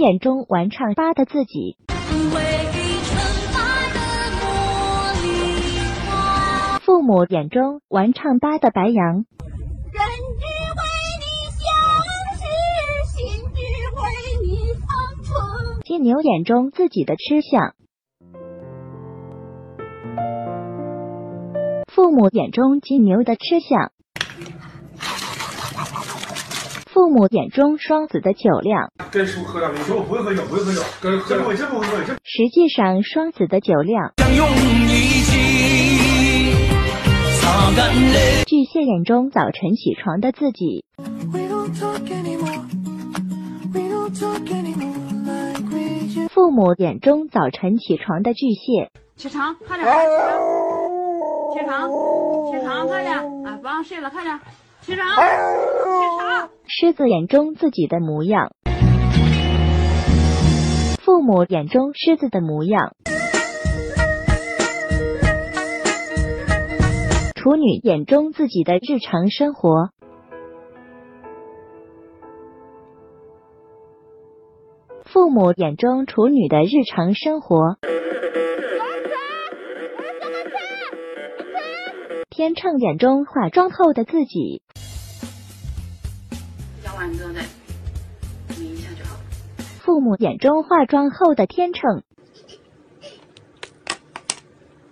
眼中玩唱吧的自己。父母眼中玩唱吧的白羊。金牛眼中自己的吃相。父母眼中金牛的吃相。父母眼中双子的酒量。跟叔喝点，你说我不会喝酒，不会喝酒，跟喝我真不会喝酒。实际上，双子的酒量。巨蟹眼中早晨起床的自己。父母眼中早晨起床的巨蟹。起床，快点！起床起床，起床，快点！啊，不让睡了，快点！起床，起床。狮子眼中自己的模样，父母眼中狮子的模样。处女眼中自己的日常生活，父母眼中处女的日常生活。天秤眼中化妆后的自己。完之后再抿一下就好了。父母眼中化妆后的天秤，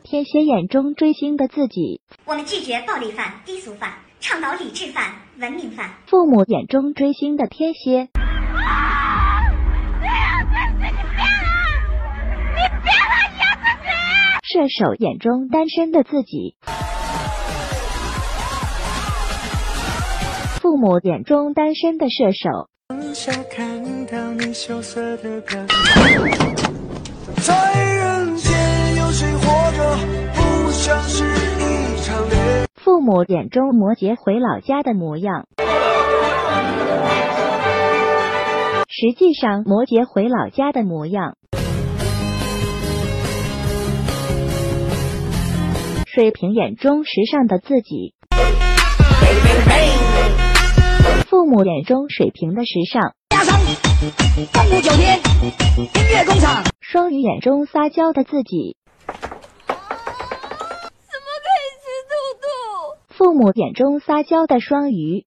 天蝎眼中追星的自己。我们拒绝暴力犯、低俗犯，倡导理智犯、文明犯。父母眼中追星的天蝎。射手眼中单身的自己。父母眼中单身的射手。父母眼中摩羯回老家的模样。实际上，摩羯回老家的模样。水瓶眼中时尚的自己。父母眼中水平的时尚，加上动物九天、音乐工厂。双鱼眼中撒娇的自己，怎么可以吃兔兔？父母眼中撒娇的双鱼。